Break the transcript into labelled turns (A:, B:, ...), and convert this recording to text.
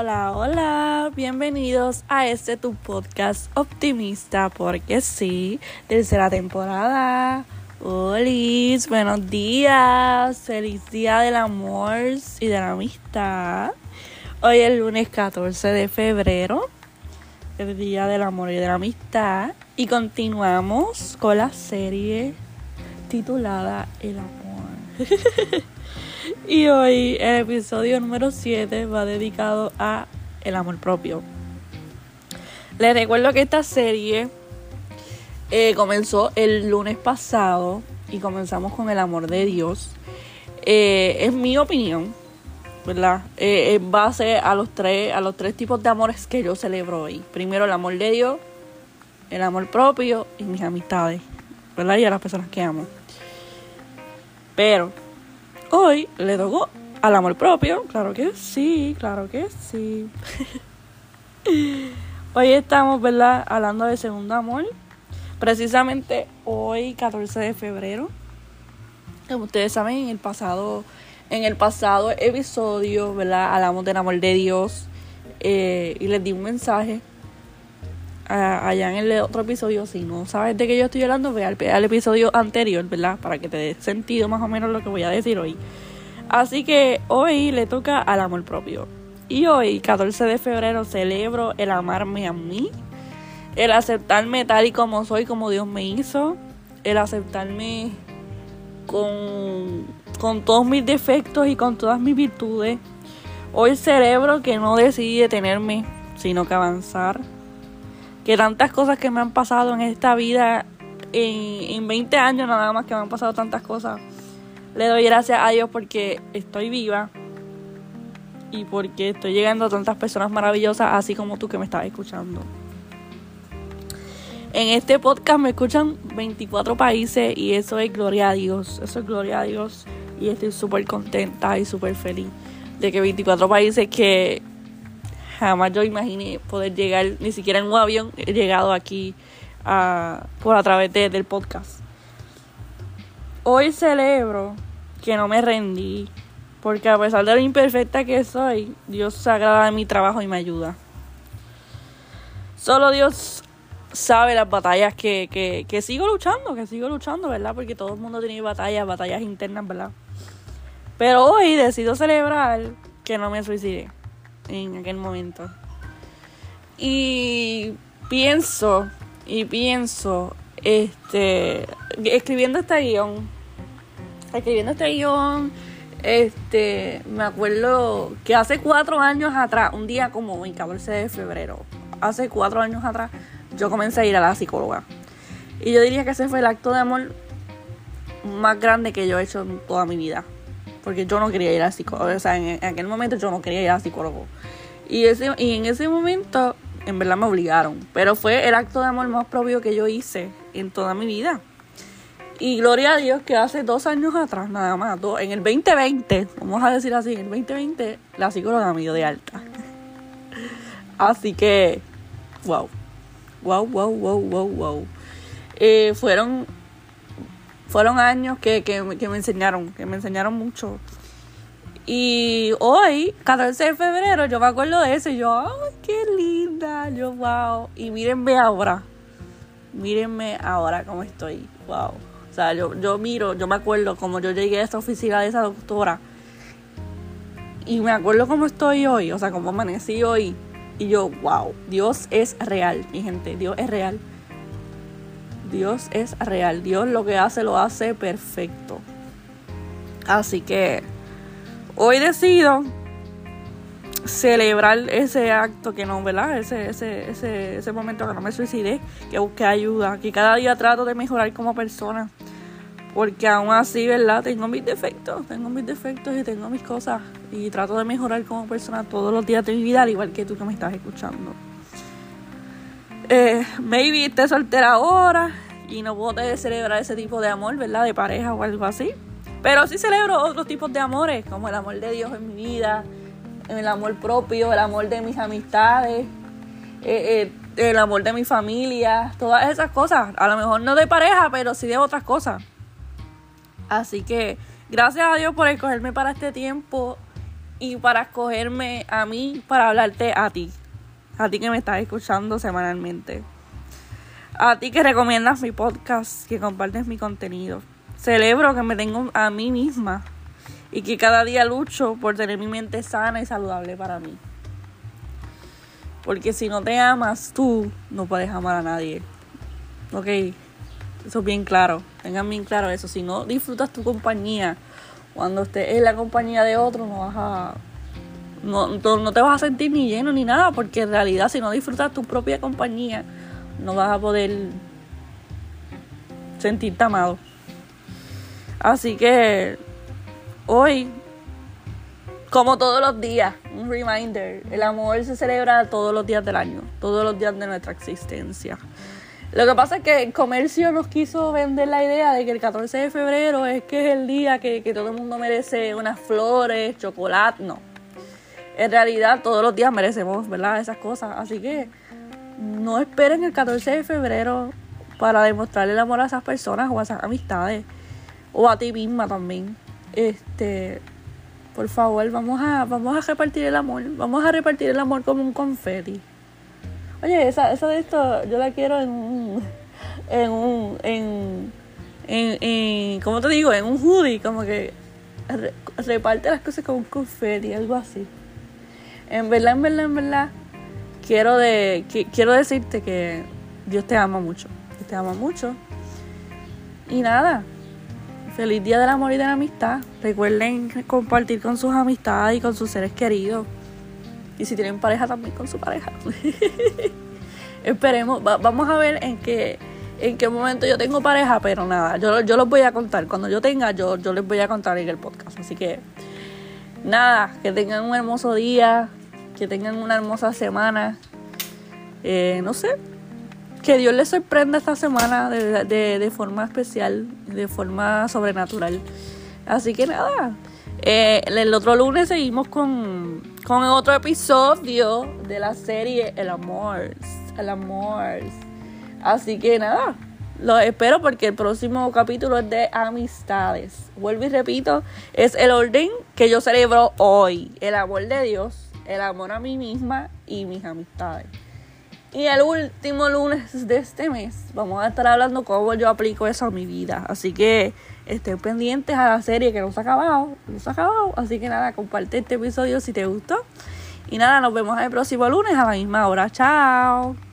A: Hola, hola, bienvenidos a este tu podcast optimista, porque sí, tercera temporada. Hola, buenos días, feliz día del amor y de la amistad. Hoy es el lunes 14 de febrero, el día del amor y de la amistad, y continuamos con la serie titulada El amor. Y hoy el episodio número 7 va dedicado a el amor propio. Les recuerdo que esta serie eh, comenzó el lunes pasado y comenzamos con el amor de Dios. Eh, es mi opinión, ¿verdad? Eh, en base a los, tres, a los tres tipos de amores que yo celebro hoy. Primero el amor de Dios, el amor propio y mis amistades, ¿verdad? Y a las personas que amo. Pero Hoy le tocó al amor propio, claro que sí, claro que sí. hoy estamos, ¿verdad? Hablando de segundo amor. Precisamente hoy, 14 de febrero. Como ustedes saben, en el pasado, en el pasado episodio, ¿verdad? Hablamos del amor de Dios. Eh, y les di un mensaje allá en el otro episodio. Si no sabes de qué yo estoy hablando, ve al, episodio anterior, ¿verdad? Para que te dé sentido más o menos lo que voy a decir hoy. Así que hoy le toca al amor propio. Y hoy, 14 de febrero, celebro el amarme a mí, el aceptarme tal y como soy, como Dios me hizo, el aceptarme con, con todos mis defectos y con todas mis virtudes. Hoy celebro que no decidí detenerme, sino que avanzar que tantas cosas que me han pasado en esta vida, en, en 20 años nada más que me han pasado tantas cosas, le doy gracias a Dios porque estoy viva y porque estoy llegando a tantas personas maravillosas, así como tú que me estás escuchando. En este podcast me escuchan 24 países y eso es gloria a Dios, eso es gloria a Dios y estoy súper contenta y súper feliz de que 24 países que jamás yo imaginé poder llegar, ni siquiera en un avión, he llegado aquí a, por a través del podcast. Hoy celebro que no me rendí, porque a pesar de lo imperfecta que soy, Dios se agrada de mi trabajo y me ayuda. Solo Dios sabe las batallas que, que, que sigo luchando, que sigo luchando, ¿verdad? Porque todo el mundo tiene batallas, batallas internas, ¿verdad? Pero hoy decido celebrar que no me suicidé en aquel momento. Y pienso, y pienso, este, escribiendo este guion, escribiendo este guion, este, me acuerdo que hace cuatro años atrás, un día como hoy, 14 de febrero, hace cuatro años atrás, yo comencé a ir a la psicóloga. Y yo diría que ese fue el acto de amor más grande que yo he hecho en toda mi vida porque yo no quería ir al psicólogo. O sea, en, aquel momento yo no quería ir al psicólogo. Y, ese, y en ese momento, en verdad me obligaron. Pero fue el acto de amor más propio que yo hice en toda mi vida. Y gloria a Dios que hace dos años atrás, nada más, en el 2020, vamos a decir así, en el 2020, la psicóloga me dio de alta. así que, wow, wow, wow, wow, wow, wow. Eh, fueron fueron años que, que, me enseñaron, que me enseñaron mucho. Y hoy, 14 de febrero, yo me acuerdo de eso y yo, ¡ay, qué linda! Yo, wow. Y mírenme ahora. Mírenme ahora cómo estoy. Wow. O sea, yo, yo miro, yo me acuerdo como yo llegué a esta oficina de esa doctora. Y me acuerdo cómo estoy hoy, o sea, cómo amanecí hoy. Y yo, wow, Dios es real, mi gente, Dios es real. Dios es real. Dios lo que hace lo hace perfecto. Así que hoy decido celebrar ese acto que no, ¿verdad? Ese, ese, ese, ese momento que no me suicidé, que busqué ayuda, que cada día trato de mejorar como persona. Porque aún así, ¿verdad? Tengo mis defectos, tengo mis defectos y tengo mis cosas. Y trato de mejorar como persona todos los días de mi vida, al igual que tú que me estás escuchando. Eh, maybe esté soltera ahora y no puedo celebrar ese tipo de amor, ¿verdad? De pareja o algo así. Pero sí celebro otros tipos de amores, como el amor de Dios en mi vida, el amor propio, el amor de mis amistades, eh, eh, el amor de mi familia, todas esas cosas. A lo mejor no de pareja, pero sí de otras cosas. Así que gracias a Dios por escogerme para este tiempo y para escogerme a mí para hablarte a ti. A ti que me estás escuchando semanalmente. A ti que recomiendas mi podcast, que compartes mi contenido. Celebro que me tengo a mí misma y que cada día lucho por tener mi mente sana y saludable para mí. Porque si no te amas tú, no puedes amar a nadie. Ok, eso es bien claro. Tengan bien claro eso. Si no disfrutas tu compañía, cuando estés en la compañía de otro, no vas a. No, no te vas a sentir ni lleno ni nada, porque en realidad, si no disfrutas tu propia compañía, no vas a poder sentirte amado. Así que hoy, como todos los días, un reminder, el amor se celebra todos los días del año, todos los días de nuestra existencia. Lo que pasa es que el comercio nos quiso vender la idea de que el 14 de febrero es que es el día que, que todo el mundo merece unas flores, chocolate, no. En realidad todos los días merecemos, ¿verdad? Esas cosas. Así que no esperen el 14 de febrero para demostrarle el amor a esas personas o a esas amistades. O a ti misma también. Este, por favor, vamos a, vamos a repartir el amor. Vamos a repartir el amor como un confeti. Oye, esa, esa de esto yo la quiero en un, en un, en, en, en ¿cómo te digo? En un hoodie, como que reparte las cosas como un confeti, algo así. En verdad, en verdad, en verdad, quiero, de, quiero decirte que Dios te ama mucho. Dios te ama mucho. Y nada, feliz día del amor y de la amistad. Recuerden compartir con sus amistades y con sus seres queridos. Y si tienen pareja, también con su pareja. Esperemos, vamos a ver en qué, en qué momento yo tengo pareja, pero nada, yo, yo los voy a contar. Cuando yo tenga, yo, yo les voy a contar en el podcast. Así que, nada, que tengan un hermoso día, que tengan una hermosa semana. Eh, no sé, que Dios les sorprenda esta semana de, forma especial, de forma sobrenatural. Así que nada, eh, el otro lunes seguimos con, con otro episodio de la serie El Amor. El Amor. Así que nada, lo espero porque el próximo capítulo es de amistades. Vuelvo y repito, es el orden que yo celebro hoy. El amor de Dios, el amor a mí misma y mis amistades. Y el último lunes de este mes vamos a estar hablando cómo yo aplico eso a mi vida. Así que estén pendientes a la serie que no se ha acabado. No se ha acabado. Así que nada, comparte este episodio si te gustó. Y nada, nos vemos el próximo lunes a la misma hora. Chao.